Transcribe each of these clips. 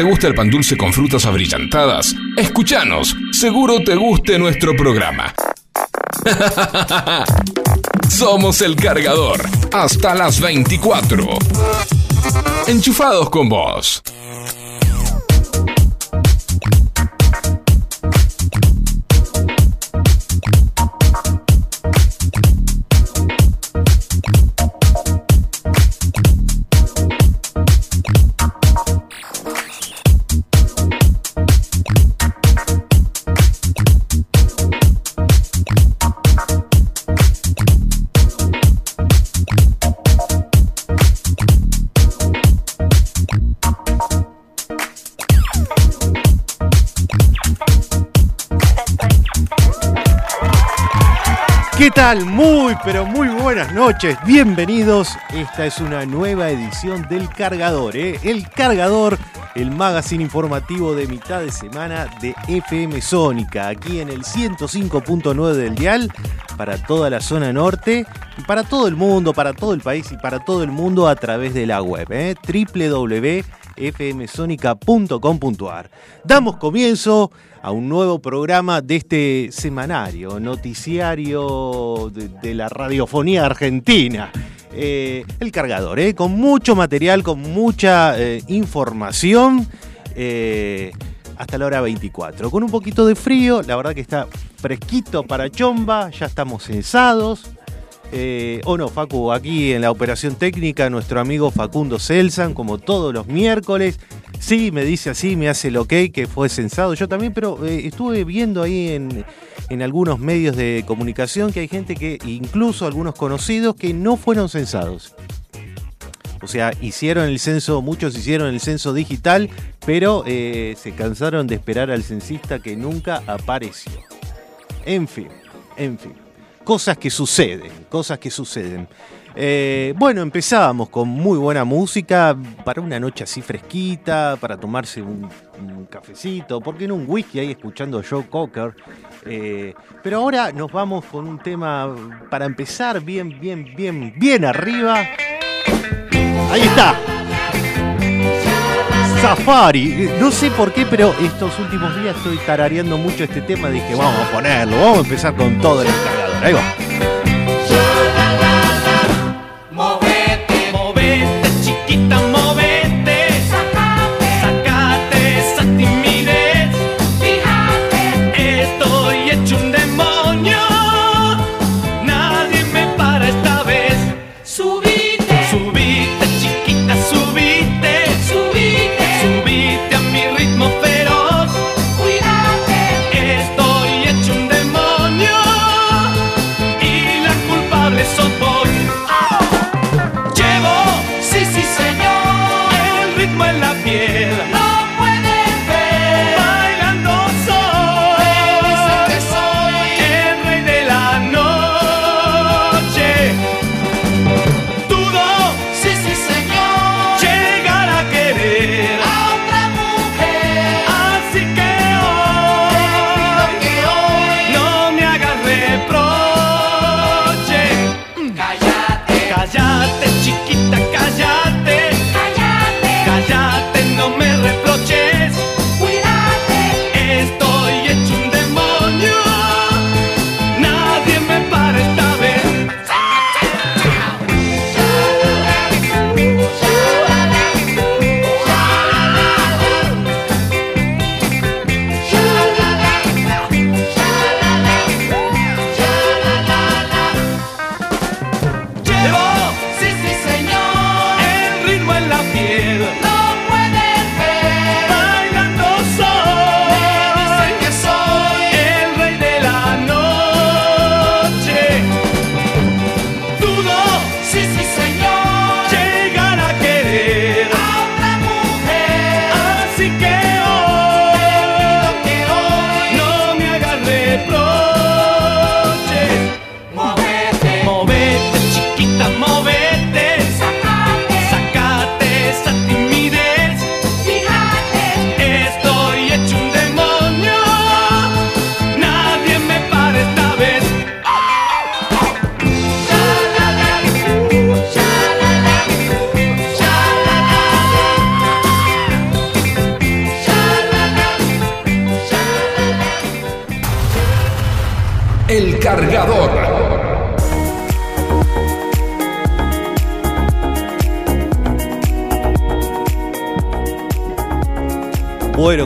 Te gusta el pan dulce con frutas abrillantadas, escúchanos. Seguro te guste nuestro programa. Somos el cargador. Hasta las 24. Enchufados con vos. ¿Qué tal? Muy, pero muy buenas noches. Bienvenidos. Esta es una nueva edición del Cargador. ¿eh? El Cargador, el magazine informativo de mitad de semana de FM Sónica. Aquí en el 105.9 del Dial. Para toda la zona norte. Y para todo el mundo, para todo el país y para todo el mundo a través de la web. ¿eh? Damos comienzo a un nuevo programa de este semanario, noticiario de, la radiofonía argentina. Eh, el cargador, eh, con mucho material, con mucha eh, información. hasta la hora 24. Con un poquito de frío, la verdad que está fresquito para chomba, ya estamos censados. o no, Facu, aquí en la operación técnica, nuestro amigo Facundo Celsan, como todos los miércoles, Sí, me dice así, me hace el ok, que fue censado. Yo también, pero eh, estuve viendo ahí en, en, algunos medios de comunicación que hay gente que, incluso algunos conocidos, que no fueron censados. O sea, hicieron el censo, muchos hicieron el censo digital, pero eh, se cansaron de esperar al censista que nunca apareció. En fin, en fin. Cosas que suceden, cosas que suceden. Eh, bueno, empezábamos con muy buena música para una noche así fresquita, para tomarse un, cafecito, ¿por qué no un whisky ahí escuchando a Joe Cocker? Eh, pero ahora nos vamos con un tema para empezar bien, bien, bien, bien arriba. Ahí está. Safari. No sé por qué, pero estos últimos días estoy tarareando mucho este tema. Dije, vamos a ponerlo, vamos a empezar con todo el cargador. Ahí va.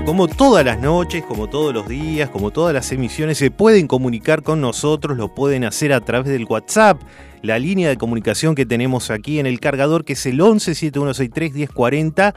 Como todas las noches, como todos los días, como todas las emisiones, se pueden comunicar con nosotros, lo pueden hacer a través del WhatsApp, la línea de comunicación que tenemos aquí en el cargador, que es el 11 7163 1040.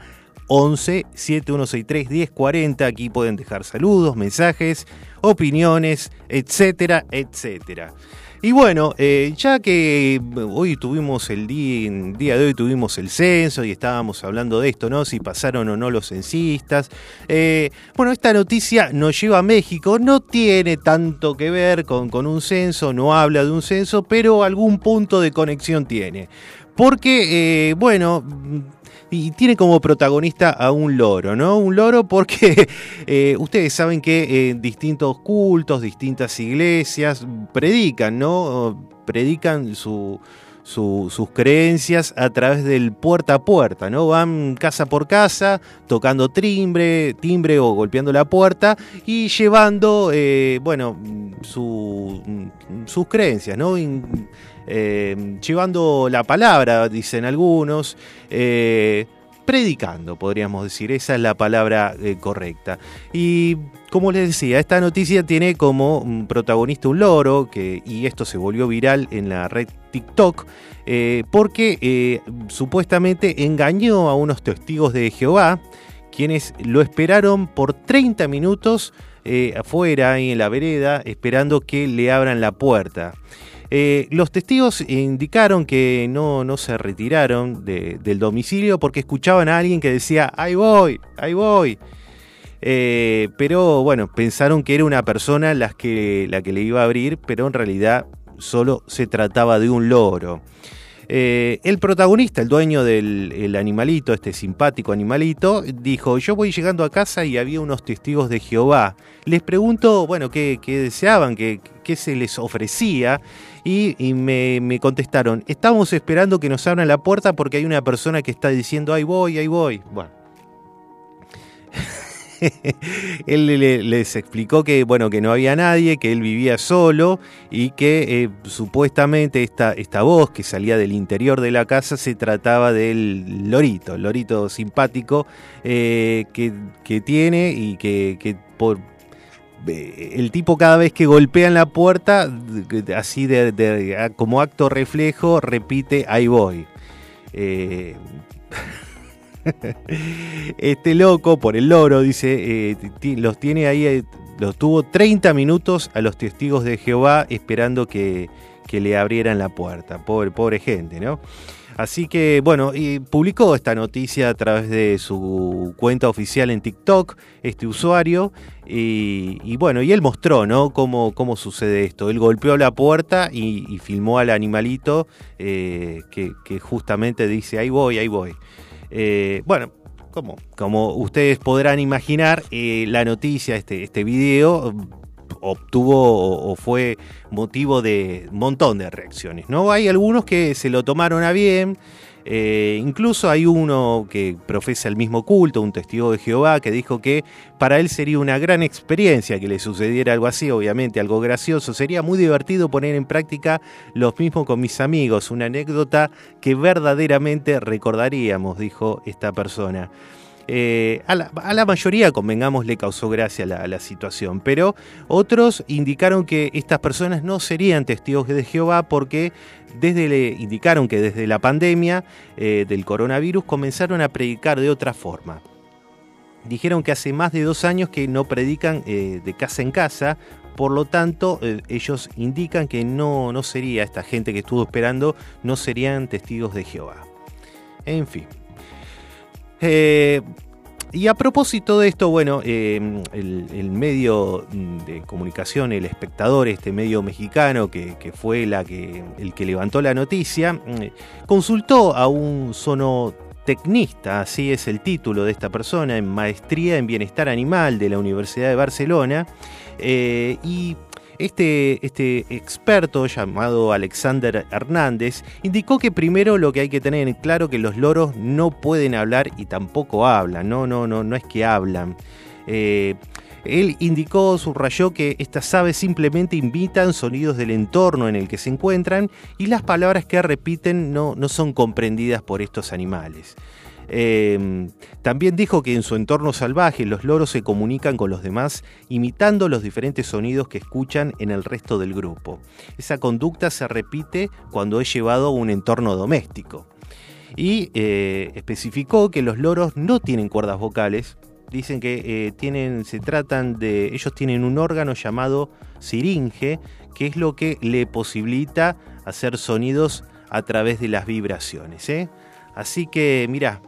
11 7163 1040. Aquí pueden dejar saludos, mensajes, opiniones, etcétera, etcétera. Y bueno, eh, ya que hoy tuvimos el día, de hoy tuvimos el censo y estábamos hablando de esto, ¿no? Si pasaron o no los censistas. Eh, bueno, esta noticia nos lleva a México, no tiene tanto que ver con, con un censo, no habla de un censo, pero algún punto de conexión tiene. Porque, eh, bueno, y tiene como protagonista a un loro, ¿no? Un loro porque eh, ustedes saben que en distintos cultos, distintas iglesias predican, ¿no? Predican sus creencias a través del puerta a puerta, ¿no? Van casa por casa tocando timbre, timbre o golpeando la puerta y llevando, eh, bueno, sus creencias, ¿no? Eh, llevando la palabra, dicen algunos, eh, predicando, podríamos decir, esa es la palabra correcta. Y como les decía, esta noticia tiene como protagonista un loro, que, y esto se volvió viral en la red TikTok, porque supuestamente engañó a unos testigos de Jehová, quienes lo esperaron por 30 minutos afuera, ahí en la vereda, esperando que le abran la puerta. Eh, los testigos indicaron que no, no se retiraron del domicilio porque escuchaban a alguien que decía, ahí voy, ahí voy. Eh, pero bueno, pensaron que era una persona la que, la que le iba a abrir, pero en realidad solo se trataba de un loro. Eh, el protagonista, el dueño del animalito, este simpático animalito, dijo, yo voy llegando a casa y había unos testigos de Jehová. Les pregunto, bueno, qué, deseaban, qué, se les ofrecía y, me, me, contestaron, estamos esperando que nos abran la puerta porque hay una persona que está diciendo, ahí voy, ahí voy. Bueno. él les explicó que, bueno, que no había nadie, que él vivía solo y que eh, supuestamente esta, esta voz que salía del interior de la casa se trataba del lorito, el lorito simpático eh, que, tiene y que, por eh, el tipo cada vez que golpea en la puerta, así de, como acto reflejo, repite ahí voy. este loco, por el loro, dice, eh, los tiene ahí, eh, los tuvo 30 minutos a los testigos de Jehová esperando que, le abrieran la puerta. Pobre, pobre gente, ¿no? Así que, bueno, y publicó esta noticia a través de su cuenta oficial en TikTok, este usuario, y, bueno, y él mostró, ¿no? Cómo, cómo, sucede esto. Él golpeó la puerta y, filmó al animalito eh, que, que justamente dice, ahí voy, ahí voy. Eh, bueno, como, como ustedes podrán imaginar, eh, la noticia, este, este video, obtuvo o, fue motivo de un montón de reacciones. ¿no? Hay algunos que se lo tomaron a bien, eh, incluso hay uno que profesa el mismo culto, un testigo de Jehová, que dijo que para él sería una gran experiencia que le sucediera algo así, obviamente algo gracioso. Sería muy divertido poner en práctica lo mismo con mis amigos, una anécdota que verdaderamente recordaríamos, dijo esta persona. Eh, a, la, mayoría, convengamos, le causó gracia la, la, situación, pero otros indicaron que estas personas no serían testigos de Jehová porque desde le indicaron que desde la pandemia eh, del coronavirus comenzaron a predicar de otra forma. Dijeron que hace más de dos años que no predican eh, de casa en casa, por lo tanto, ellos indican que no, no sería esta gente que estuvo esperando, no serían testigos de Jehová. En fin. Eh, y a propósito de esto, bueno, em, el, medio de comunicación, el espectador, este medio mexicano que, fue la que, el que levantó la noticia, mm, consultó a un sonotecnista, así es el título de esta persona, en Maestría en Bienestar Animal de la Universidad de Barcelona, eh, y este, este, experto llamado Alexander Hernández indicó que primero lo que hay que tener en claro que los loros no pueden hablar y tampoco hablan, no, no, no, no es que hablan. Eh, él indicó, subrayó que estas aves simplemente imitan sonidos del entorno en el que se encuentran y las palabras que repiten no, no son comprendidas por estos animales. Em, también dijo que en su entorno salvaje los loros se comunican con los demás imitando los diferentes sonidos que escuchan en el resto del grupo. Esa conducta se repite cuando es llevado a un entorno doméstico. Y eh, especificó que los loros no tienen cuerdas vocales, dicen que eh, tienen, se tratan de, ellos tienen un órgano llamado siringe, que es lo que le posibilita hacer sonidos a través de las vibraciones. ¿eh? Así que mira,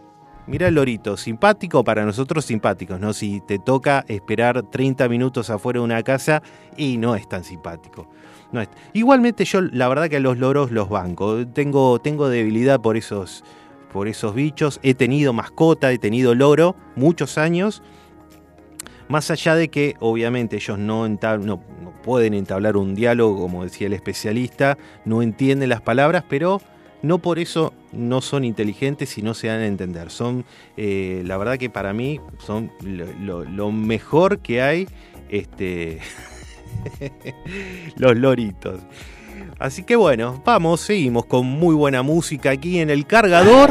mira el lorito, simpático para nosotros simpáticos, ¿no? Si te toca esperar 30 minutos afuera de una casa y no es tan simpático. No es. Igualmente yo la verdad que a los loros los banco, tengo, tengo debilidad por esos, por esos bichos, he tenido mascota, he tenido loro muchos años. Más allá de que obviamente ellos no, no, pueden entablar un diálogo, como decía el especialista, no entienden las palabras, pero no por eso no son inteligentes y no se dan a entender. Son, eh, la verdad que para mí, son lo, mejor que hay este, los loritos. Así que bueno, vamos, seguimos con muy buena música aquí en el cargador.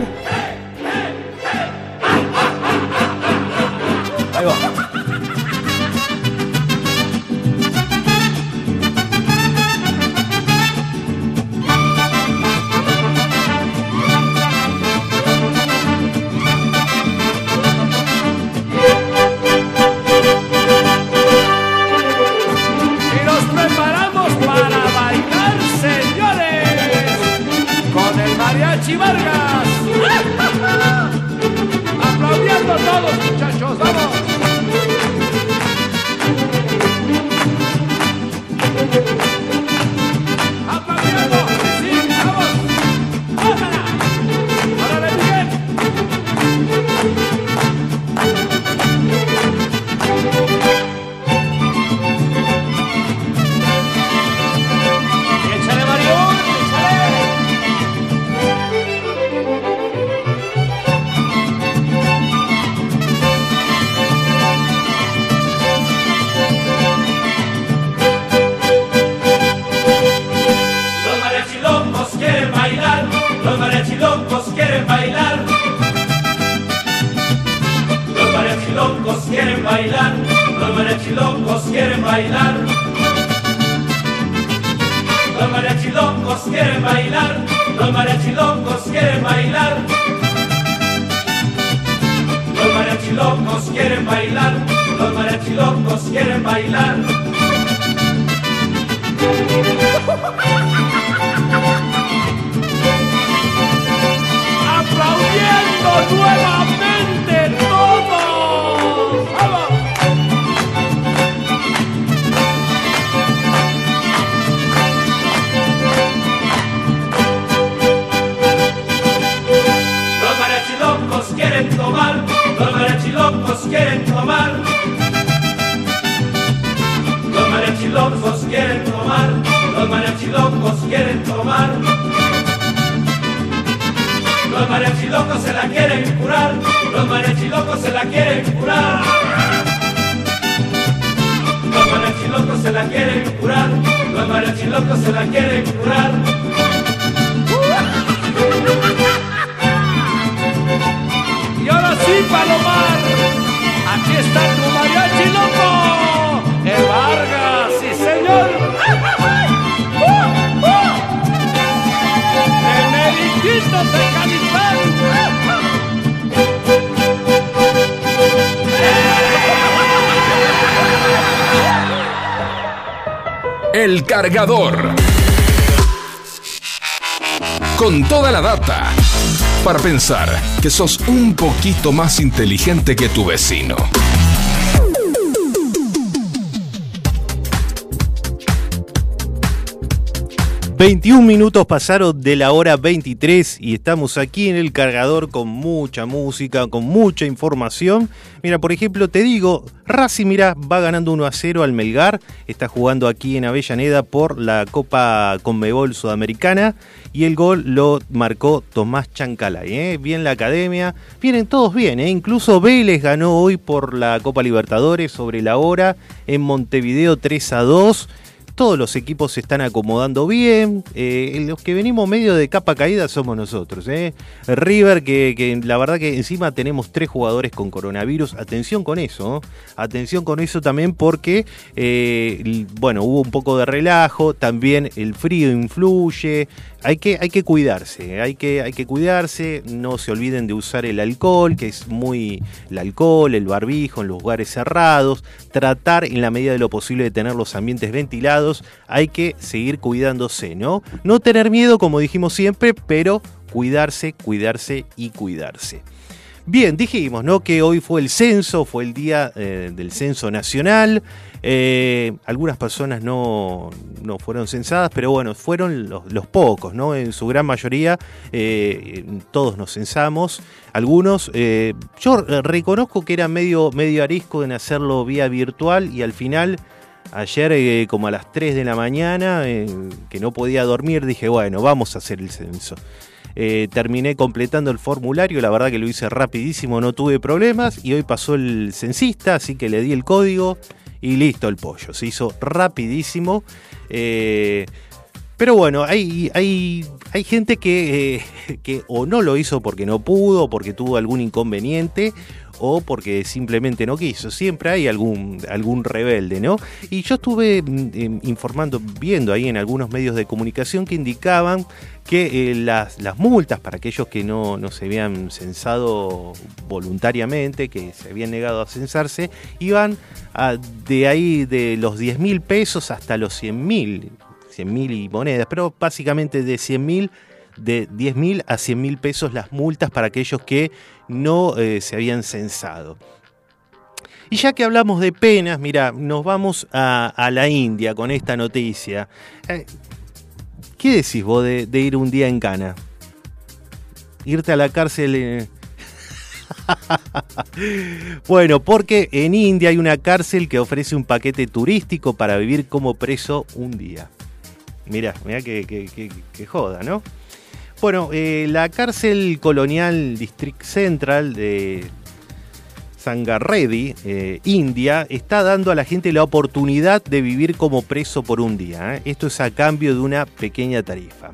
Cargador. Con toda la data para pensar que sos un poquito más inteligente que tu vecino. 21 minutos pasaron de la hora 23 y estamos aquí en el cargador con mucha música, con mucha información. Mira, por ejemplo, te digo, Racing, mira, va ganando 1 a 0 al Melgar, está jugando aquí en Avellaneda por la Copa Conmebol Sudamericana y el gol lo marcó Tomás Chancalay. ¿eh? Bien la academia, vienen todos bien, ¿eh? incluso Vélez ganó hoy por la Copa Libertadores sobre la hora en Montevideo 3 a 2 todos los equipos se están acomodando bien. Eh, los que venimos medio de capa caída somos nosotros. ¿eh? River, que, la verdad que encima tenemos tres jugadores con coronavirus. Atención con eso. Atención con eso también porque, eh, bueno, hubo un poco de relajo. También el frío influye hay que, hay que cuidarse, hay que, hay que cuidarse, no se olviden de usar el alcohol, que es muy el alcohol, el barbijo en los lugares cerrados, tratar en la medida de lo posible de tener los ambientes ventilados, hay que seguir cuidándose, ¿no? No tener miedo, como dijimos siempre, pero cuidarse, cuidarse y cuidarse. Bien, dijimos, ¿no? Que hoy fue el censo, fue el día eh, del censo nacional. Eh, algunas personas no, fueron censadas, pero bueno, fueron los, pocos, ¿no? En su gran mayoría eh, todos nos censamos. Algunos, yo reconozco que era medio, medio arisco en hacerlo vía virtual y al final... Ayer, como a las 3 de la mañana, que no podía dormir, dije, bueno, vamos a hacer el censo. Terminé completando el formulario, la verdad que lo hice rapidísimo, no tuve problemas y hoy pasó el censista, así que le di el código y listo el pollo. Se hizo rapidísimo. Eh, pero bueno, hay, hay, hay gente que, eh, que o no lo hizo porque no pudo, porque tuvo algún inconveniente, o porque simplemente no quiso. Siempre hay algún, algún rebelde, ¿no? Y yo estuve mm, em, informando, viendo ahí en algunos medios de comunicación que indicaban que eh, las, multas para aquellos que no, se habían censado voluntariamente, que se habían negado a censarse, iban de ahí de los 10 mil pesos hasta los 100 mil, 100 mil y monedas, pero básicamente de 100 mil de 10 mil a 100 mil pesos las multas para aquellos que no eh, se habían censado. Y ya que hablamos de penas, mira, nos vamos a, la India con esta noticia. Eh, ¿Qué decís vos de, ir un día en Cana? Irte a la cárcel. Eh. bueno, porque en India hay una cárcel que ofrece un paquete turístico para vivir como preso un día. Mira, mira que, joda, ¿no? Bueno, eh, la cárcel colonial District Central de Sangarreddy, eh, India, está dando a la gente la oportunidad de vivir como preso por un día. ¿eh? Esto es a cambio de una pequeña tarifa.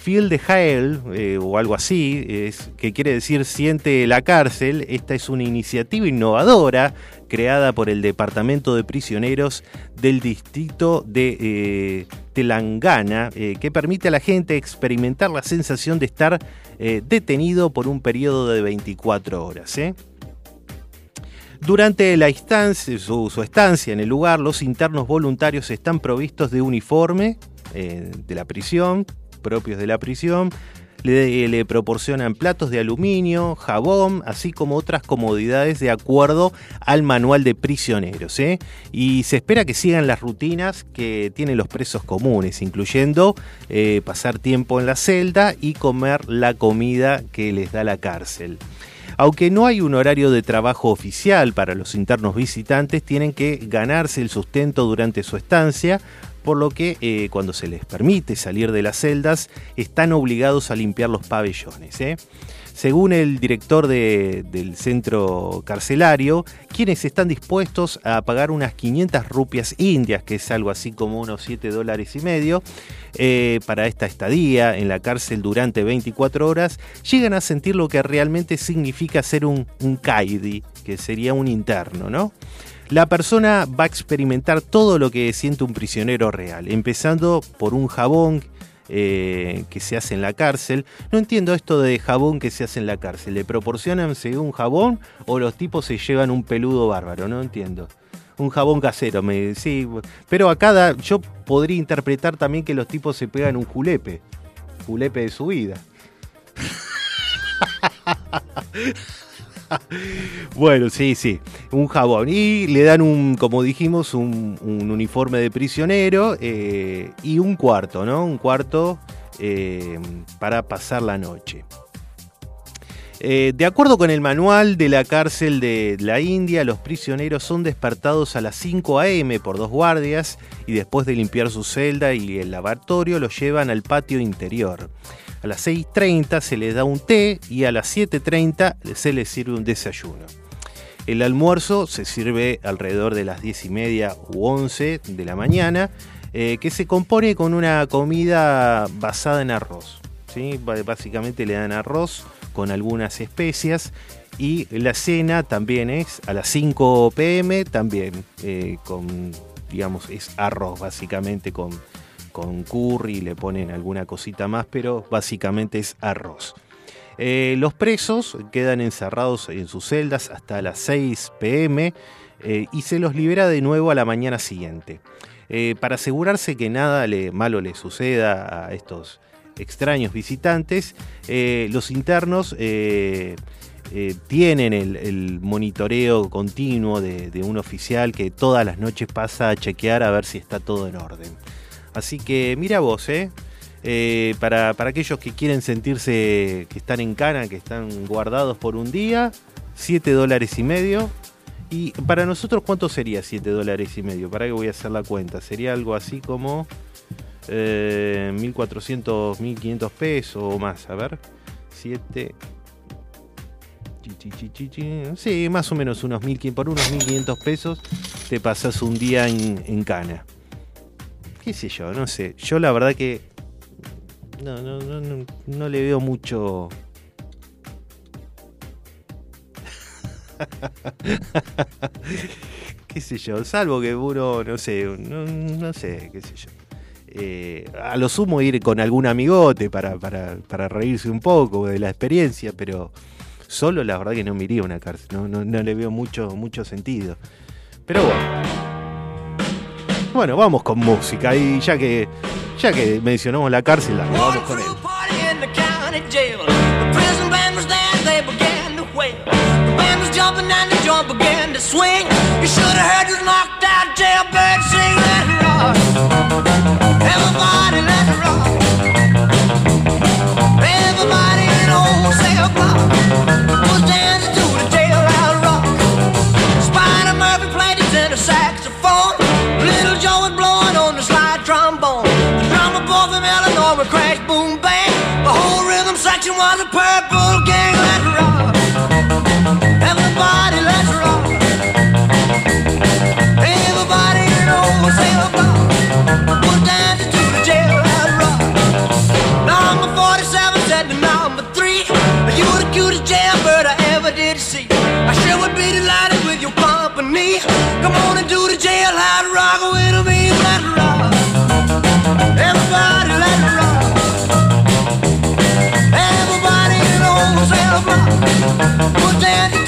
Feel the Hell, o algo así, es, que quiere decir siente la cárcel, esta es una iniciativa innovadora creada por el Departamento de Prisioneros del Distrito de eh, Telangana, eh, que permite a la gente experimentar la sensación de estar eh, detenido por un periodo de 24 horas. Durante la su, su, estancia en el lugar, los internos voluntarios están provistos de uniforme de la prisión, propios de la prisión, le, proporcionan platos de aluminio, jabón, así como otras comodidades de acuerdo al manual de prisioneros. ¿eh? Y se espera que sigan las rutinas que tienen los presos comunes, incluyendo eh, pasar tiempo en la celda y comer la comida que les da la cárcel. Aunque no hay un horario de trabajo oficial para los internos visitantes, tienen que ganarse el sustento durante su estancia, por lo que eh, cuando se les permite salir de las celdas están obligados a limpiar los pabellones. ¿eh? Según el director del centro carcelario, quienes están dispuestos a pagar unas 500 rupias indias, que es algo así como unos 7 dólares y medio, eh, para esta estadía en la cárcel durante 24 horas, llegan a sentir lo que realmente significa ser un, un kaidi, que sería un interno, ¿no? La persona va a experimentar todo lo que siente un prisionero real, empezando por un jabón eh, que se hace en la cárcel. No entiendo esto de jabón que se hace en la cárcel. ¿Le proporcionan un jabón o los tipos se llevan un peludo bárbaro? No entiendo. Un jabón casero, me, sí. Pero acá yo podría interpretar también que los tipos se pegan un julepe. Julepe de su vida. bueno, sí, sí, un jabón. Y le dan un, como dijimos, un, uniforme de prisionero eh, y un cuarto, ¿no? Un cuarto eh, para pasar la noche. Eh, de acuerdo con el manual de la cárcel de la India, los prisioneros son despertados a las 5 a.m. por dos guardias y después de limpiar su celda y el lavatorio los llevan al patio interior. A las 6.30 se les da un té y a las 7.30 se les sirve un desayuno. El almuerzo se sirve alrededor de las 10 y media u 11 de la mañana, eh, que se compone con una comida basada en arroz. ¿sí? Básicamente le dan arroz con algunas especias y la cena también es a las 5 pm, también eh, con, digamos, es arroz básicamente con, con curry, le ponen alguna cosita más, pero básicamente es arroz. Eh, los presos quedan encerrados en sus celdas hasta las 6 pm eh, y se los libera de nuevo a la mañana siguiente. Eh, para asegurarse que nada malo le suceda a estos extraños visitantes, los internos tienen el, monitoreo continuo de, un oficial que todas las noches pasa a chequear a ver si está todo en orden. Así que mira vos, ¿eh? Eh, para, aquellos que quieren sentirse que están en cana, que están guardados por un día, 7 dólares y medio. Y para nosotros, ¿cuánto sería 7 dólares y medio? Para que voy a hacer la cuenta. Sería algo así como eh, 1.400, 1.500 pesos o más. A ver, 7. Sí, más o menos unos 1.500, por unos 1.500 pesos te pasas un día en, en cana. ¿Qué sé yo? No sé. Yo la verdad que no, no, no, no, le veo mucho. qué sé yo, salvo que uno, no sé, no, sé, qué sé yo. Eh, a lo sumo ir con algún amigote para, para, reírse un poco de la experiencia, pero solo la verdad que no me una cárcel, no, no, no le veo mucho, mucho sentido. Pero bueno. Bueno, vamos con música y ya que ya que mencionamos la cárcel, vamos con él. the jump began to swing. On and do the jailhouse rock with me. Rock. Everybody let rock. Everybody block was dancing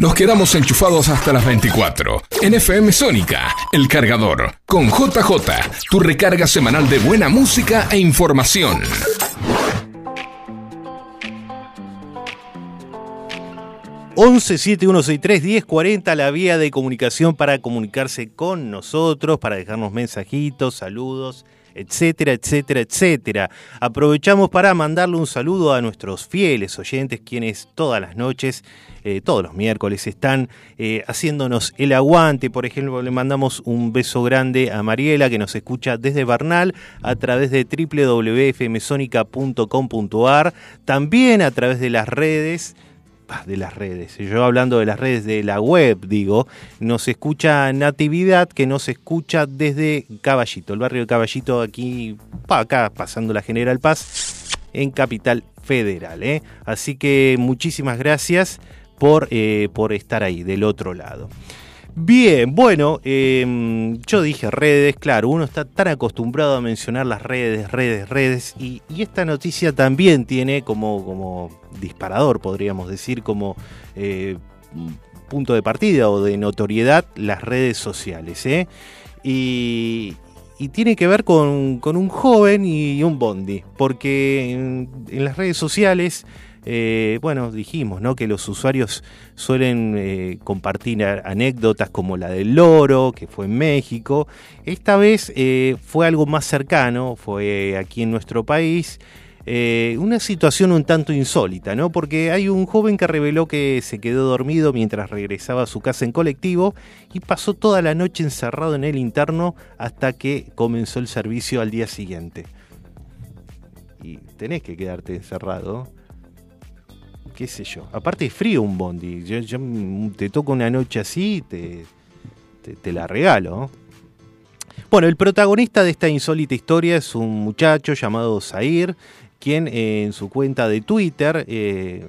Nos quedamos enchufados hasta las 24. En FM Sónica, El Cargador, con JJ, tu recarga semanal de buena música e información. cuarenta la vía de comunicación para comunicarse con nosotros, para dejarnos mensajitos, saludos, etcétera, etcétera, etcétera. Aprovechamos para mandarle un saludo a nuestros fieles oyentes, quienes todas las noches, eh, todos los miércoles, están eh, haciéndonos el aguante. Por ejemplo, le mandamos un beso grande a Mariela, que nos escucha desde Bernal a través de www.fmsonica.com.ar, también a través de las redes de las redes. Yo hablando de las redes de la web, digo, nos escucha Natividad, que nos escucha desde Caballito, el barrio de Caballito, aquí, acá, pasando la General Paz, en Capital Federal. ¿eh? Así que muchísimas gracias por, eh, por estar ahí, del otro lado. Bien, bueno, em, yo dije redes, claro, uno está tan acostumbrado a mencionar las redes, redes, redes, y, esta noticia también tiene como, como disparador, podríamos decir, como eh, punto de partida o de notoriedad las redes sociales. ¿eh? Y, tiene que ver con, un joven y un bondi, porque en las redes sociales eh, bueno, dijimos ¿no? que los usuarios suelen eh, compartir anécdotas como la del loro, que fue en México. Esta vez eh, fue algo más cercano, fue aquí en nuestro país. una situación un tanto insólita, ¿no? Porque hay un joven que reveló que se quedó dormido mientras regresaba a su casa en colectivo y pasó toda la noche encerrado en el interno hasta que comenzó el servicio al día siguiente. Y tenés que quedarte encerrado qué sé yo. Aparte es frío un bondi. Yo, te toco una noche así, te, te, la regalo. Bueno, el protagonista de esta insólita historia es un muchacho llamado Zair, quien eh, en su cuenta de Twitter eh,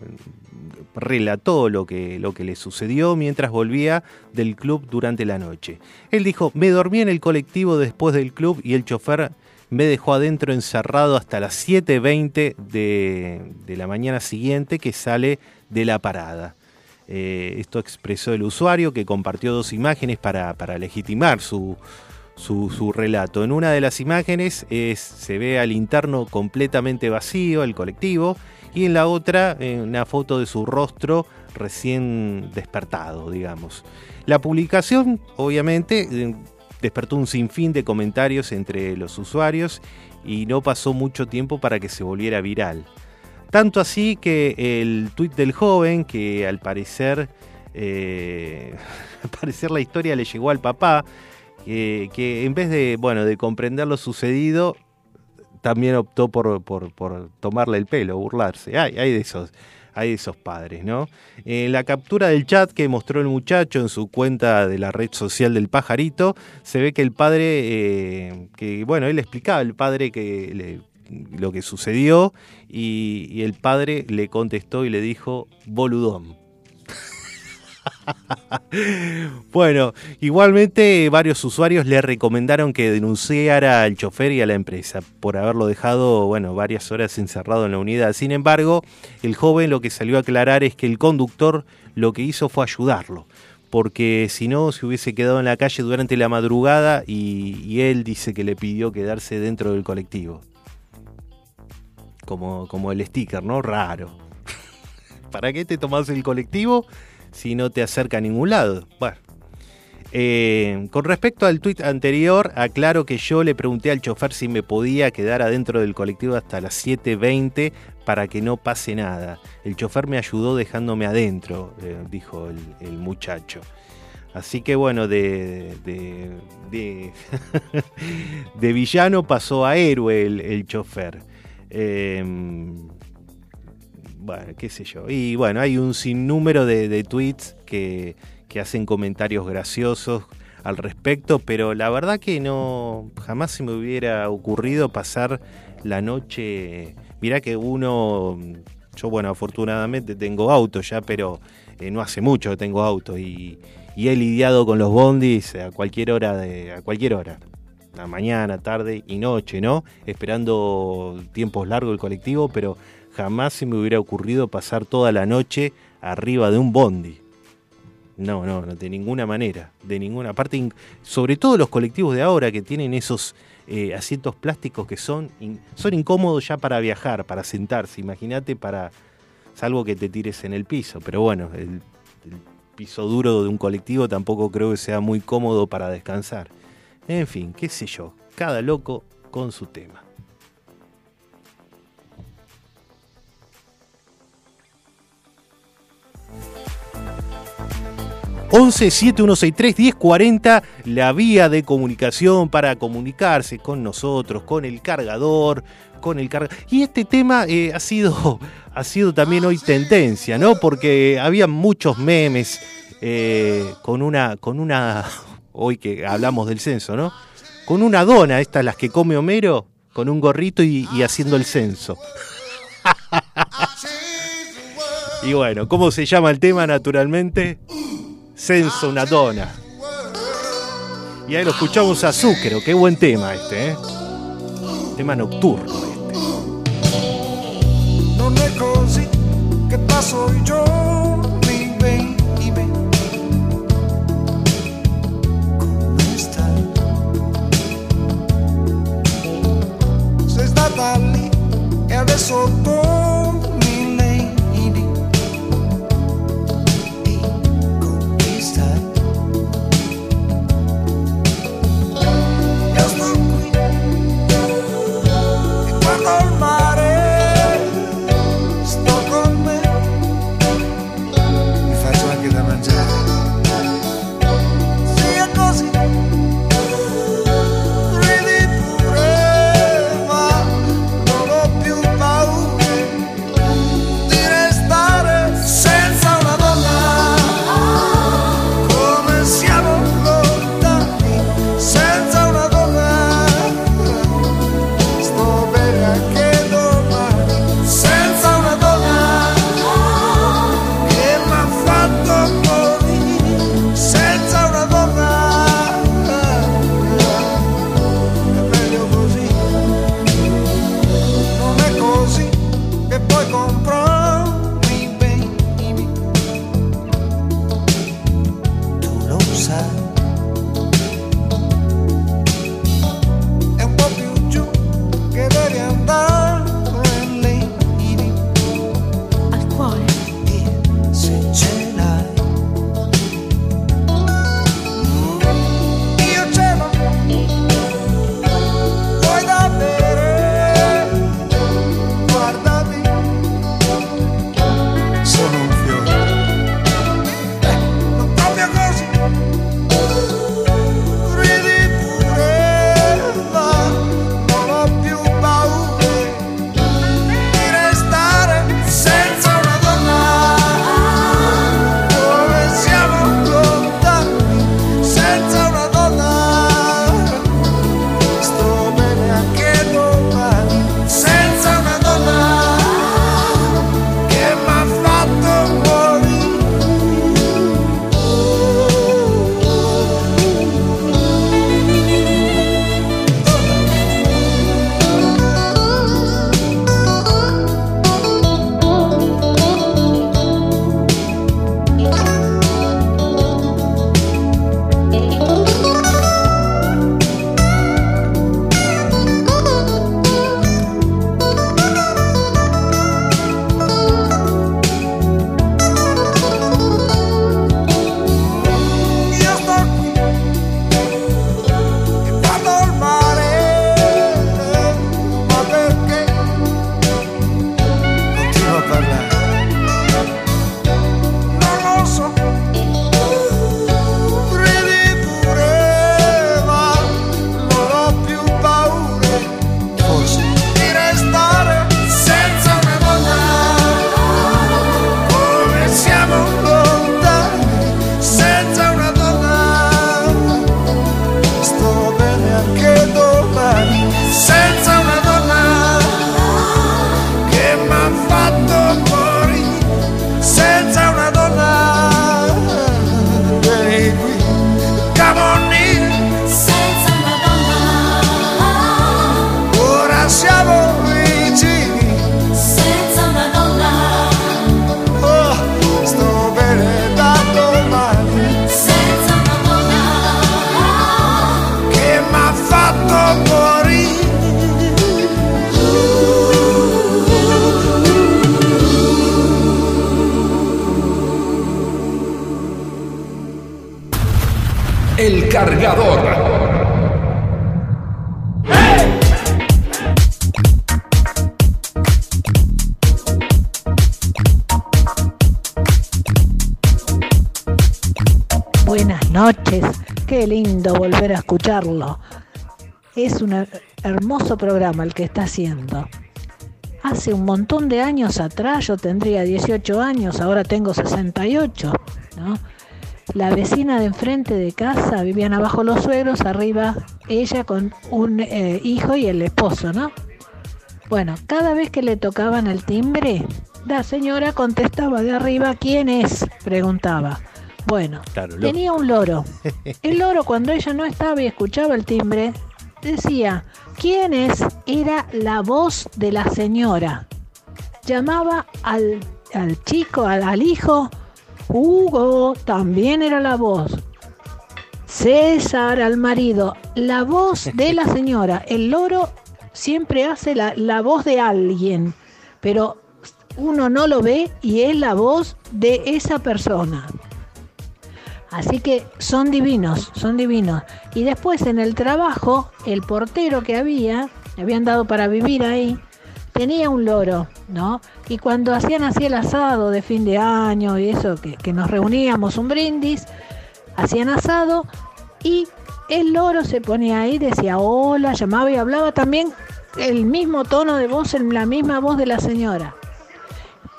relató lo que, lo que le sucedió mientras volvía del club durante la noche. Él dijo, me dormí en el colectivo después del club y el chofer me dejó adentro encerrado hasta las 7.20 de, de la mañana siguiente que sale de la parada. Eh, esto expresó el usuario que compartió dos imágenes para, legitimar su, su, relato. En una de las imágenes es, se ve al interno completamente vacío, el colectivo, y en la otra una foto de su rostro recién despertado, digamos. La publicación, obviamente, despertó un sinfín de comentarios entre los usuarios y no pasó mucho tiempo para que se volviera viral. Tanto así que el tuit del joven, que al parecer, eh, al parecer la historia le llegó al papá, que en vez de, bueno, de comprender lo sucedido, también optó por, por, tomarle el pelo, burlarse. Hay de esos hay esos padres, ¿no? En la captura del chat que mostró el muchacho en su cuenta de la red social del pajarito, se ve que el padre, eh, que bueno, él explicaba al padre que lo que sucedió y, y el padre le contestó y le dijo, boludón. bueno, igualmente varios usuarios le recomendaron que denunciara al chofer y a la empresa por haberlo dejado, bueno, varias horas encerrado en la unidad. Sin embargo, el joven lo que salió a aclarar es que el conductor lo que hizo fue ayudarlo, porque si no se hubiese quedado en la calle durante la madrugada y, él dice que le pidió quedarse dentro del colectivo. Como, como el sticker, ¿no? Raro. ¿Para qué te tomas el colectivo? Si no te acerca a ningún lado. Bueno. Eh, con respecto al tuit anterior, aclaro que yo le pregunté al chofer si me podía quedar adentro del colectivo hasta las 7.20 para que no pase nada. El chofer me ayudó dejándome adentro, eh, dijo el, muchacho. Así que bueno, de, de, villano pasó a héroe el, chofer. Eh, bueno, qué sé yo. Y bueno, hay un sinnúmero de, tweets que, hacen comentarios graciosos al respecto, pero la verdad que no, jamás se me hubiera ocurrido pasar la noche. Mirá que uno, yo bueno, afortunadamente tengo auto ya, pero eh, no hace mucho que tengo auto y, he lidiado con los bondis a cualquier hora de, a cualquier hora. La mañana, tarde y noche, ¿no? Esperando tiempos largos el colectivo, pero jamás se me hubiera ocurrido pasar toda la noche arriba de un bondi. No, no, no, de ninguna manera, de ninguna parte, sobre todo los colectivos de ahora que tienen esos eh, asientos plásticos que son, son incómodos ya para viajar, para sentarse, imagínate para, salvo que te tires en el piso, pero bueno, el piso duro de un colectivo tampoco creo que sea muy cómodo para descansar. En fin, qué sé yo, cada loco con su tema. 11-7163-1040, la vía de comunicación para comunicarse con nosotros, con el cargador, con el cargador. Y este tema eh, ha, sido, ha sido también hoy tendencia, ¿no? Porque había muchos memes eh, con una, con una, hoy que hablamos del censo, ¿no? Con una dona, estas las que come Homero, con un gorrito y, y haciendo el censo. y bueno, ¿cómo se llama el tema naturalmente? Senza una dona. Y ahí lo escuchamos a Zucchero, qué buen tema este, ¿eh? Tema nocturno este. Non è così che passo i giorni, El cargador. Buenas noches, qué lindo volver a escucharlo. Es un hermoso programa el que está haciendo. Hace un montón de años atrás yo tendría 18 años, ahora tengo 68, ¿no? La vecina de enfrente de casa vivían abajo los suegros, arriba ella con un eh, hijo y el esposo, ¿no? Bueno, cada vez que le tocaban el timbre, la señora contestaba de arriba, ¿quién es? Preguntaba. Bueno, Claro, tenía un loro. El loro cuando ella no estaba y escuchaba el timbre, decía, ¿quién es? Era la voz de la señora. Llamaba al, al chico, al, al hijo, Hugo, también era la voz. César al marido, la voz de la señora. El loro siempre hace la, la voz de alguien, pero uno no lo ve y es la voz de esa persona. Así que son divinos, son divinos. Y después en el trabajo, el portero que había, habían dado para vivir ahí, tenía un loro, ¿no? Y cuando hacían así el asado de fin de año y eso, que, nos reuníamos un brindis, hacían asado y el loro se ponía ahí, decía hola, llamaba y hablaba también el mismo tono de voz, la misma voz de la señora.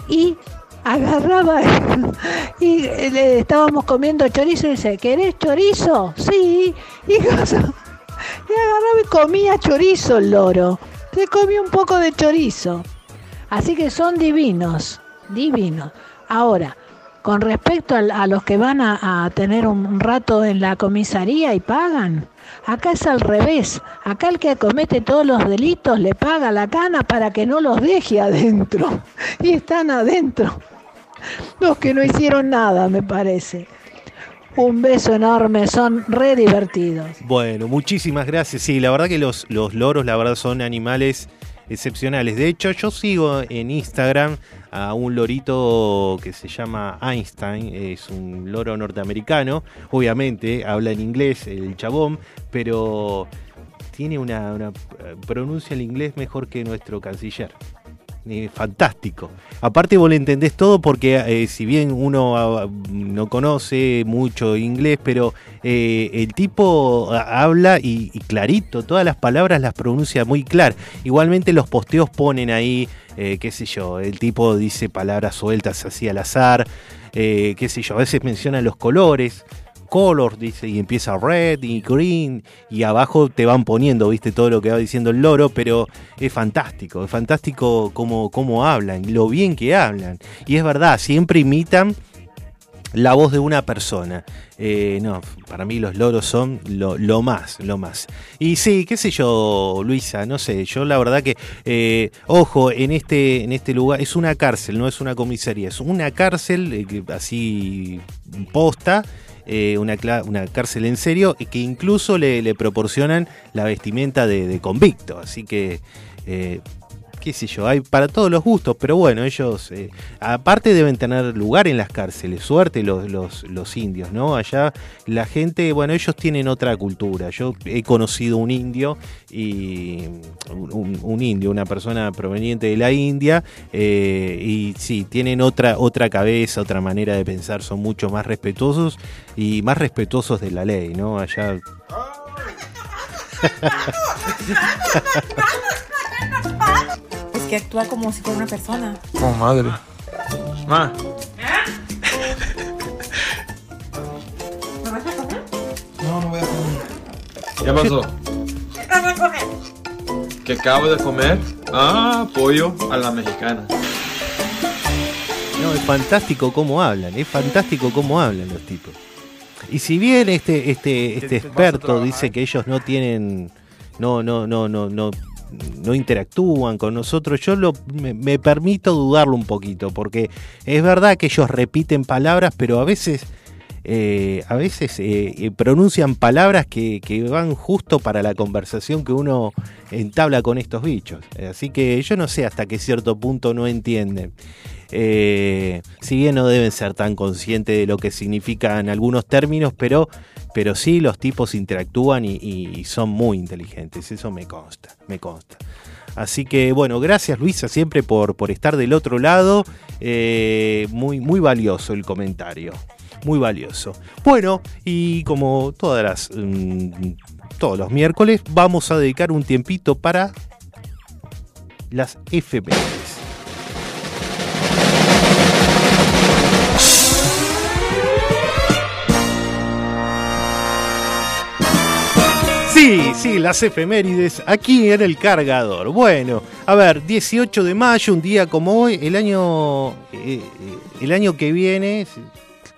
Y agarraba y le estábamos comiendo chorizo y dice, ¿querés chorizo? Sí. Y, y agarraba y comía chorizo el loro. Se comía un poco de chorizo. Así que son divinos, divinos. Ahora, con respecto a, los que van a, a tener un rato en la comisaría y pagan, acá es al revés. Acá el que comete todos los delitos le paga la cana para que no los deje adentro. Y están adentro. Los que no hicieron nada, me parece. Un beso enorme, son re divertidos. Bueno, muchísimas gracias. Sí, la verdad que los, los loros, la verdad, son animales excepcionales. De hecho, yo sigo en Instagram a un lorito que se llama Einstein, es un loro norteamericano, obviamente habla en inglés el chabón, pero tiene una, una, eh, pronuncia el inglés mejor que nuestro canciller. Fantástico. Aparte vos le entendés todo porque eh, si bien uno ah, no conoce mucho inglés, pero eh, el tipo ah, habla y, y clarito, todas las palabras las pronuncia muy clar. Igualmente los posteos ponen ahí, eh, qué sé yo, el tipo dice palabras sueltas así al azar, qué sé yo, a veces menciona los colores. Color, dice, y empieza red y green, y abajo te van poniendo, viste, todo lo que va diciendo el loro, pero es fantástico, es fantástico cómo, cómo hablan, lo bien que hablan. Y es verdad, siempre imitan la voz de una persona. Eh, no, para mí los loros son lo, más, lo más. Y sí, qué sé yo, Luisa, no sé, yo la verdad que, eh, ojo, en este, en este lugar es una cárcel, no es una comisaría, es una cárcel eh, así posta. Eh, una, una cárcel en serio y que incluso le, le proporcionan la vestimenta de, de convicto. Así que, eh, qué sé yo, hay para todos los gustos, pero bueno, ellos eh, aparte deben tener lugar en las cárceles, suerte los, los, los indios, ¿no? Allá la gente, bueno, ellos tienen otra cultura. Yo he conocido un indio y un, un indio, una persona proveniente de la India, eh, y sí, tienen otra, otra cabeza, otra manera de pensar, son mucho más respetuosos y más respetuosos de la ley, ¿no? Allá que actúa como si fuera una persona. Oh, madre. Ma, no, no voy a comer. ¿Qué pasó? ¿Qué acabo de comer? Ah, pollo a la mexicana. No, es fantástico cómo hablan, es fantástico cómo hablan los tipos. Y si bien este, este, este experto dice que ellos no tienen, no, no, no, no, no, no interactúan con nosotros, yo me, permito dudarlo un poquito, porque es verdad que ellos repiten palabras, pero a veces, eh, a veces eh, eh, pronuncian palabras que, van justo para la conversación que uno entabla con estos bichos. Así que yo no sé hasta qué cierto punto no entienden. Si bien no deben ser tan conscientes de lo que significan algunos términos, pero, pero sí los tipos interactúan y, son muy inteligentes, eso me consta, me consta. Así que bueno, gracias Luisa siempre por, por estar del otro lado, eh, muy, muy valioso el comentario. muy valioso. Bueno, y como todas las, mm, todos los miércoles, vamos a dedicar un tiempito para las efemérides. Sí, sí, las efemérides aquí en el cargador. Bueno, a ver, 18 de mayo, un día como hoy, el año, eh, eh, el año que viene,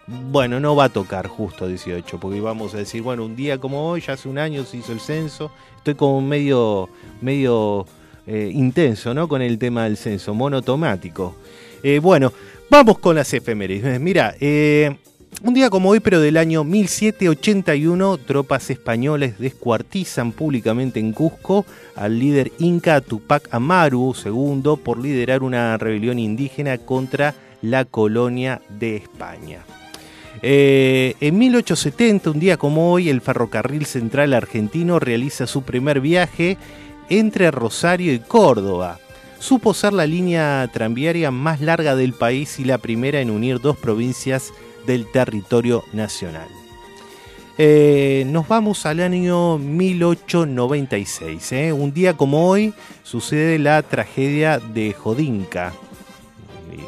bueno, no va a tocar justo 18, porque vamos a decir, bueno, un día como hoy, ya hace un año se hizo el censo, estoy como medio, medio eh, intenso, ¿no? Con el tema del censo, monotomático. Bueno, vamos con las efemérides. Mira, eh, un día como hoy, pero del año 1781, tropas españoles descuartizan públicamente en Cusco al líder inca Tupac Amaru II por liderar una rebelión indígena contra la colonia de España. Eh, en 1870, un día como hoy, el ferrocarril central argentino realiza su primer viaje entre Rosario y Córdoba. Supo ser la línea tranviaria más larga del país y la primera en unir dos provincias del territorio nacional. Eh, nos vamos al año 1896. ¿eh? Un día como hoy sucede la tragedia de Jodinka. Y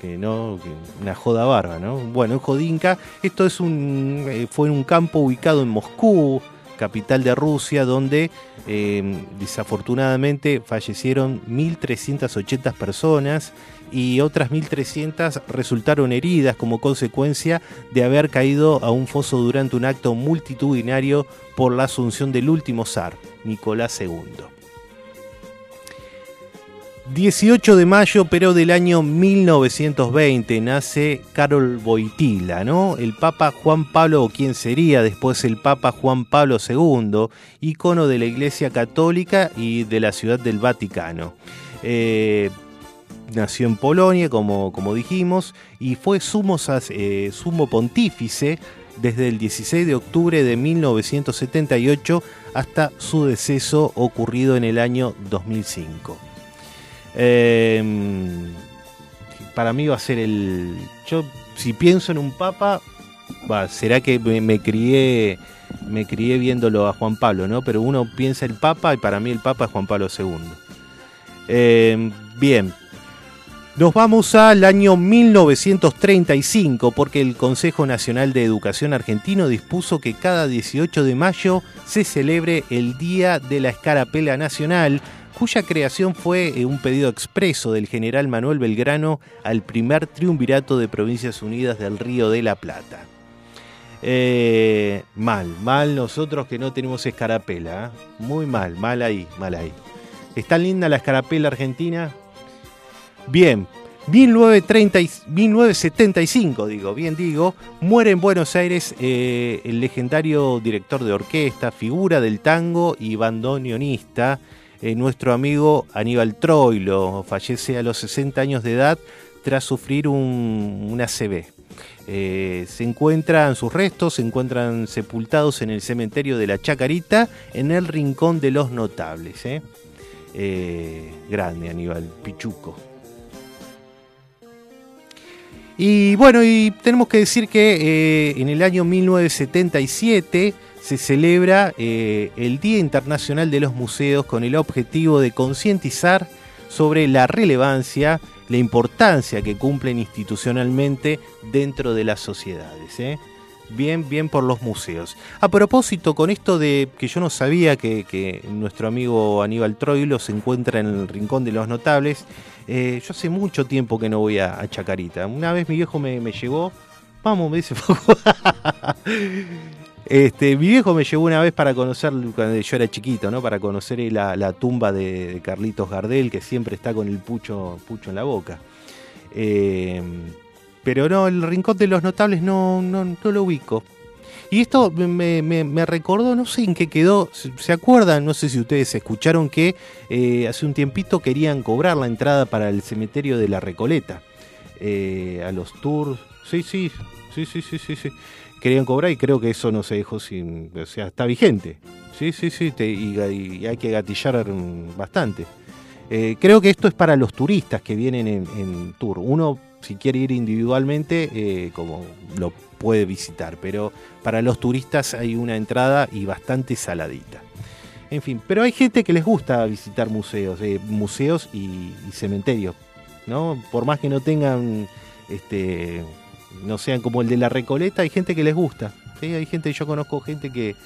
Que no, que una joda barba, ¿no? Bueno, en Jodinka, esto es un, eh, fue en un campo ubicado en Moscú, capital de Rusia, donde eh, desafortunadamente fallecieron 1.380 personas y otras 1.300 resultaron heridas como consecuencia de haber caído a un foso durante un acto multitudinario por la asunción del último zar, Nicolás II. 18 de mayo, pero del año 1920, nace Carol Boitila, ¿no? El Papa Juan Pablo, o quien sería después el Papa Juan Pablo II, ícono de la Iglesia Católica y de la Ciudad del Vaticano. Eh, nació en Polonia, como, como dijimos, y fue sumo, eh, sumo pontífice desde el 16 de octubre de 1978 hasta su deceso ocurrido en el año 2005. Eh, para mí va a ser el... Yo, si pienso en un papa, va, será que me, crié me crié viéndolo a Juan Pablo, ¿no? Pero uno piensa el papa y para mí el papa es Juan Pablo II. Eh, bien, nos vamos al año 1935 porque el Consejo Nacional de Educación argentino dispuso que cada 18 de mayo se celebre el Día de la Escarapela Nacional, cuya creación fue eh, un pedido expreso del general Manuel Belgrano al primer triunvirato de Provincias Unidas del Río de la Plata. Eh, mal, mal nosotros que no tenemos escarapela. ¿eh? Muy mal, mal ahí, mal ahí. ¿Está linda la escarapela argentina? Bien, 1930 y- 1975, digo, bien digo, muere en Buenos Aires el legendario director de orquesta, figura del tango y bandoneonista, eh, nuestro amigo Aníbal Troilo, fallece a los 60 años de edad tras sufrir un, una CB. Eh, se encuentran sus restos, se encuentran sepultados en el cementerio de la Chacarita, en el Rincón de los Notables. ¿eh? Grande Aníbal Pichuco. Y bueno, y tenemos que decir que en el año 1977 se celebra eh, el Día Internacional de los Museos con el objetivo de concientizar sobre la relevancia, la importancia que cumplen institucionalmente dentro de las sociedades. ¿eh? Bien, bien por los museos. A propósito, con esto de que yo no sabía que, nuestro amigo Aníbal Troilo se encuentra en el Rincón de los Notables, eh, yo hace mucho tiempo que no voy a, Chacarita. Una vez mi viejo me, me llevó, vamos, me dice, este, mi viejo me llevó una vez para conocer, cuando yo era chiquito, ¿no? Para conocer la, tumba de, Carlitos Gardel, que siempre está con el pucho, pucho en la boca. Eh, pero no, el Rincón de los Notables no, no, lo ubico. Y esto me, recordó, no sé en qué quedó, ¿se se acuerdan? No sé si ustedes escucharon que eh, hace un tiempito querían cobrar la entrada para el cementerio de la Recoleta. Eh, a los tours. Sí, sí, sí, sí, sí, sí, sí. Querían cobrar y creo que eso no se dejó sin... O sea, está vigente. Sí, sí, sí, y, hay que gatillar mm, bastante. Eh, creo que esto es para los turistas que vienen en, en tour. Uno si quiere ir individualmente, eh, como lo puede visitar, pero para los turistas hay una entrada y bastante saladita. En fin, pero hay gente que les gusta visitar museos, eh, museos y, y cementerios, ¿no? Por más que no tengan, este, no sean como el de la Recoleta, hay gente que les gusta. Hay gente, yo conozco gente que,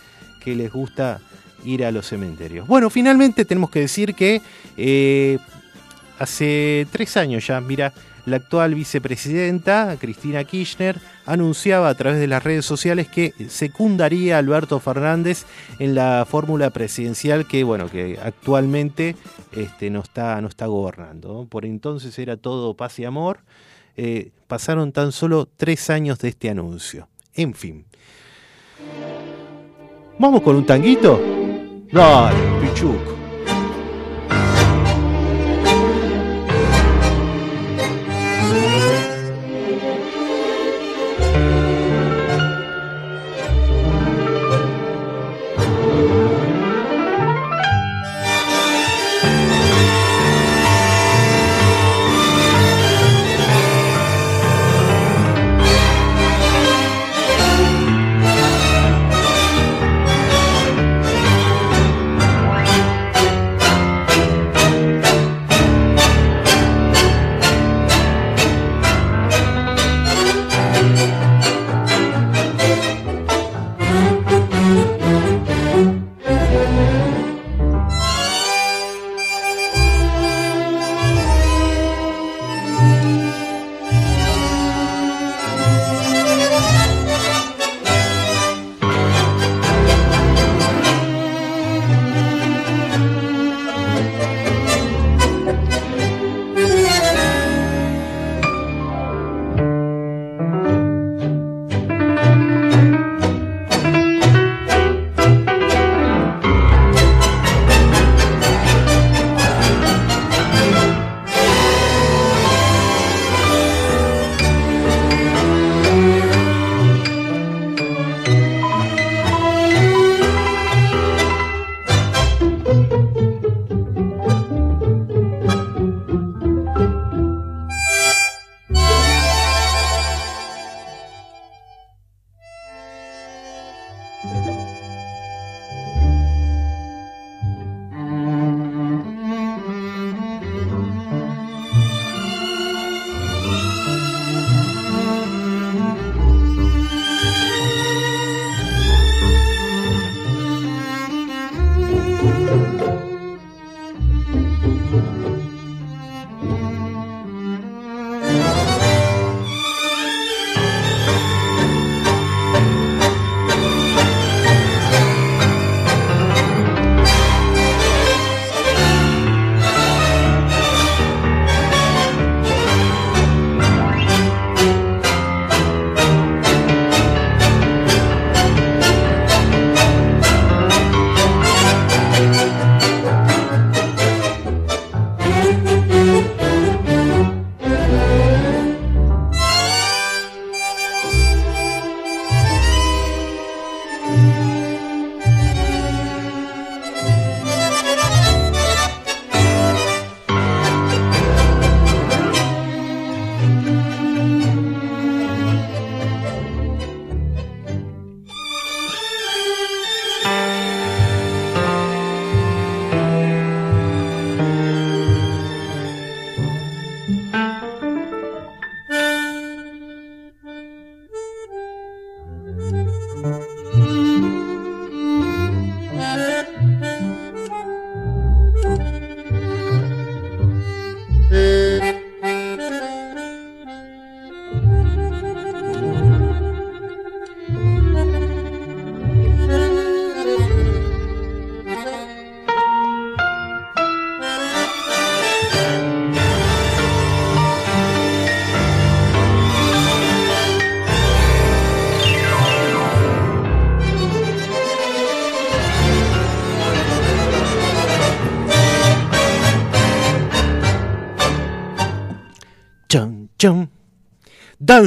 que les gusta ir a los cementerios. Bueno, finalmente tenemos que decir que eh, hace tres años ya, mira, la actual vicepresidenta, Cristina Kirchner, anunciaba a través de las redes sociales que secundaría a Alberto Fernández en la fórmula presidencial que, bueno, que actualmente este, no, está, no está gobernando. Por entonces era todo paz y amor. Eh, pasaron tan solo tres años de este anuncio. En fin. ¿Vamos con un tanguito? Dale, pichuco.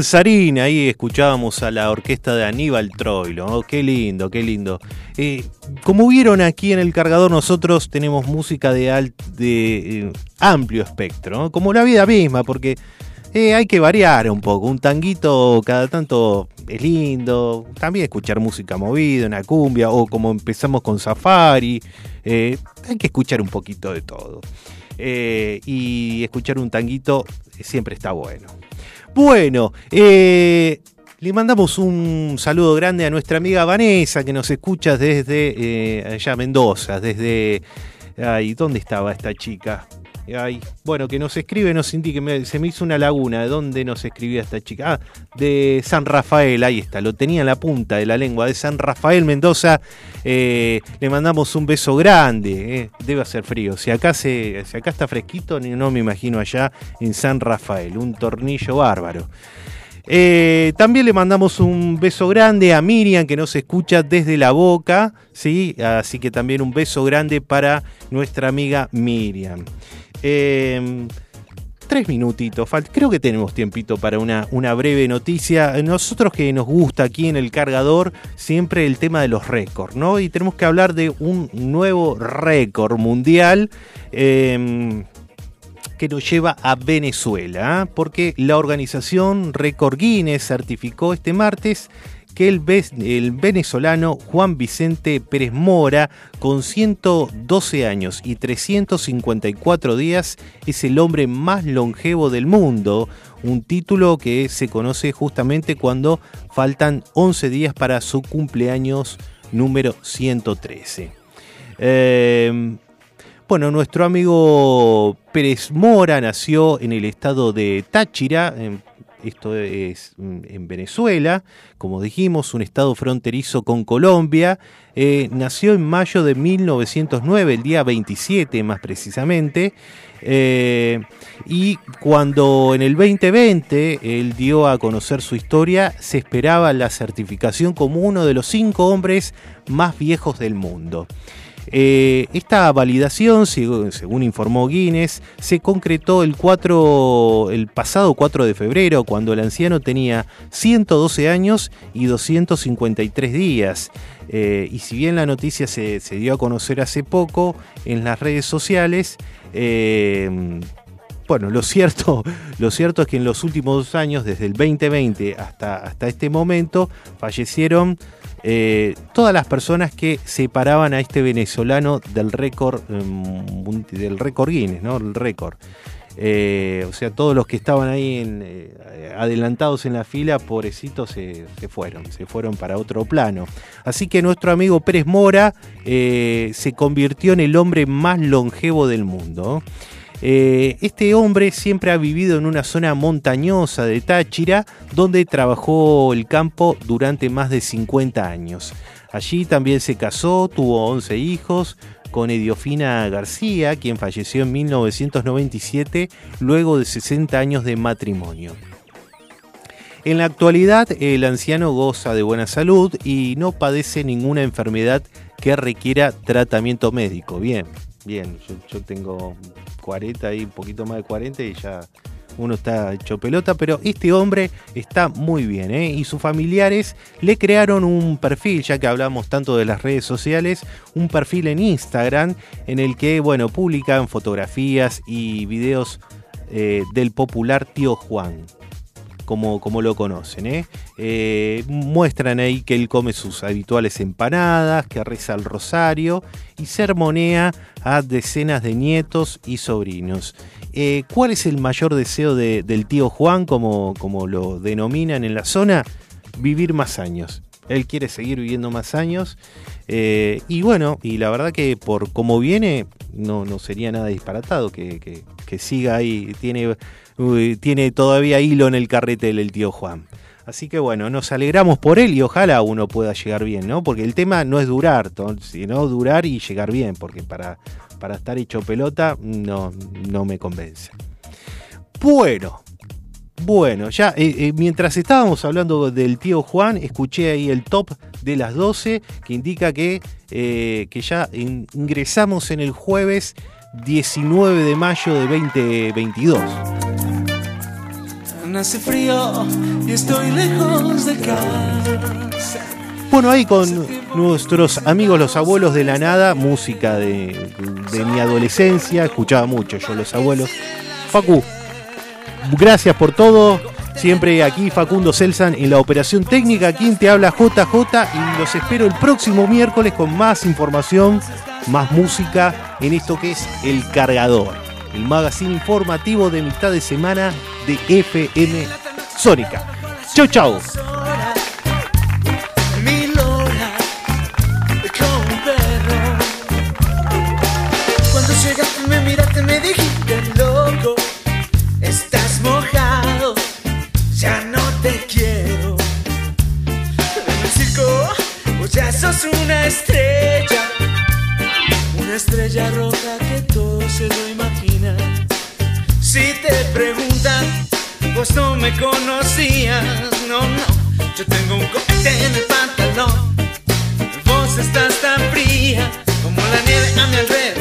Danzarina, ahí escuchábamos a la orquesta de Aníbal Troilo. ¿no? Qué lindo, qué lindo. Eh, como vieron aquí en el cargador, nosotros tenemos música de, eh, amplio espectro, como la vida misma, porque Eh, hay que variar un poco. Un tanguito cada tanto es lindo. También escuchar música movida, una cumbia, o como empezamos con Safari. Hay que escuchar un poquito de todo. Y escuchar un tanguito siempre está bueno. Bueno, eh, le mandamos un saludo grande a nuestra amiga Vanessa que nos escucha desde eh, allá Mendoza, desde... Ay, ¿dónde estaba esta chica? Bueno, que nos escribe, nos indique, se me hizo una laguna, ¿de dónde nos escribía esta chica? Ah, de San Rafael, ahí está, lo tenía en la punta de la lengua, de San Rafael Mendoza, eh, le mandamos un beso grande, eh, debe hacer frío, si acá, se, si acá está fresquito, no me imagino allá en San Rafael, un tornillo bárbaro. Eh, también le mandamos un beso grande a Miriam que nos escucha desde la boca, ¿sí? Así que también un beso grande para nuestra amiga Miriam. Eh, tres minutitos, creo que tenemos tiempito para una, breve noticia. Nosotros que nos gusta aquí en el cargador siempre el tema de los récords, ¿no? Y tenemos que hablar de un nuevo récord mundial. eh, que nos lleva a Venezuela, ¿eh? porque la organización Record Guinness certificó este martes que el, ve- el venezolano Juan Vicente Pérez Mora, con 112 años y 354 días, es el hombre más longevo del mundo, un título que se conoce justamente cuando faltan 11 días para su cumpleaños número 113. Eh, bueno, nuestro amigo Pérez Mora nació en el estado de Táchira, en- esto es mm, en Venezuela, como dijimos, un estado fronterizo con Colombia. Eh, nació en mayo de 1909, el día 27 más precisamente. Eh, y cuando en el 2020 él dio a conocer su historia, se esperaba la certificación como uno de los cinco hombres más viejos del mundo. Eh, esta validación, seg- según informó Guinness, se concretó el, 4, el pasado 4 de febrero, cuando el anciano tenía 112 años y 253 días. Eh, y si bien la noticia se, dio a conocer hace poco en las redes sociales, eh, bueno, lo cierto, lo cierto es que en los últimos dos años, desde el 2020 hasta, hasta este momento, fallecieron eh, todas las personas que separaban a este venezolano del récord eh, del récord Guinness, ¿no? El récord. Eh, o sea, todos los que estaban ahí adelantados en la fila, pobrecitos, se, fueron, se fueron para otro plano. Así que nuestro amigo Pérez Mora se convirtió en el hombre más longevo del mundo. Eh, este hombre siempre ha vivido en una zona montañosa de Táchira, donde trabajó el campo durante más de 50 años. Allí también se casó, tuvo 11 hijos con Ediofina García, quien falleció en 1997 luego de 60 años de matrimonio. En la actualidad, el anciano goza de buena salud y no padece ninguna enfermedad que requiera tratamiento médico. Bien, bien, yo, yo tengo 40 y un poquito más de 40 y ya uno está hecho pelota, pero este hombre está muy bien, ¿eh? Y sus familiares le crearon un perfil, ya que hablamos tanto de las redes sociales, un perfil en Instagram en el que, bueno, publican fotografías y videos eh, del popular tío Juan como, como lo conocen. ¿eh? Eh, muestran ahí que él come sus habituales empanadas, que reza el rosario y sermonea a decenas de nietos y sobrinos. Eh, ¿Cuál es el mayor deseo de- del tío Juan, como, como lo denominan en la zona? Vivir más años. Él quiere seguir viviendo más años. y bueno, y la verdad que por cómo viene, no, no sería nada disparatado que, que- que siga ahí. Tiene, tiene todavía hilo en el carrete del tío Juan. Así que bueno, nos alegramos por él y ojalá uno pueda llegar bien, ¿no? Porque el tema no es durar, sino durar y llegar bien, porque para, para estar hecho pelota no, no me convence. Bueno, bueno, ya eh, eh, mientras estábamos hablando del tío Juan, escuché ahí el top de las 12 que indica que, eh, que ya in- ingresamos en el jueves 19 de mayo de 2022. Hace frío y estoy lejos de casa. Bueno, ahí con nuestros amigos los abuelos de la nada, música de, de mi adolescencia, escuchaba mucho yo los abuelos. Facu, gracias por todo. Siempre aquí Facundo Celsan en la operación técnica, quien te habla JJ y los espero el próximo miércoles con más información, más música en esto que es El Cargador, el magazine informativo de mitad de semana de FM Sónica. Chau, chau. Cuando llegaste me miraste me dijiste loco, estás mojado, ya no te quiero. En el circo ya sos una estrella, una estrella roja que todo se lo imagina. Si te preguntan, vos no me conocías, no, no. Yo tengo un cohete en el pantalón. Vos estás tan fría como la nieve a mi alrededor.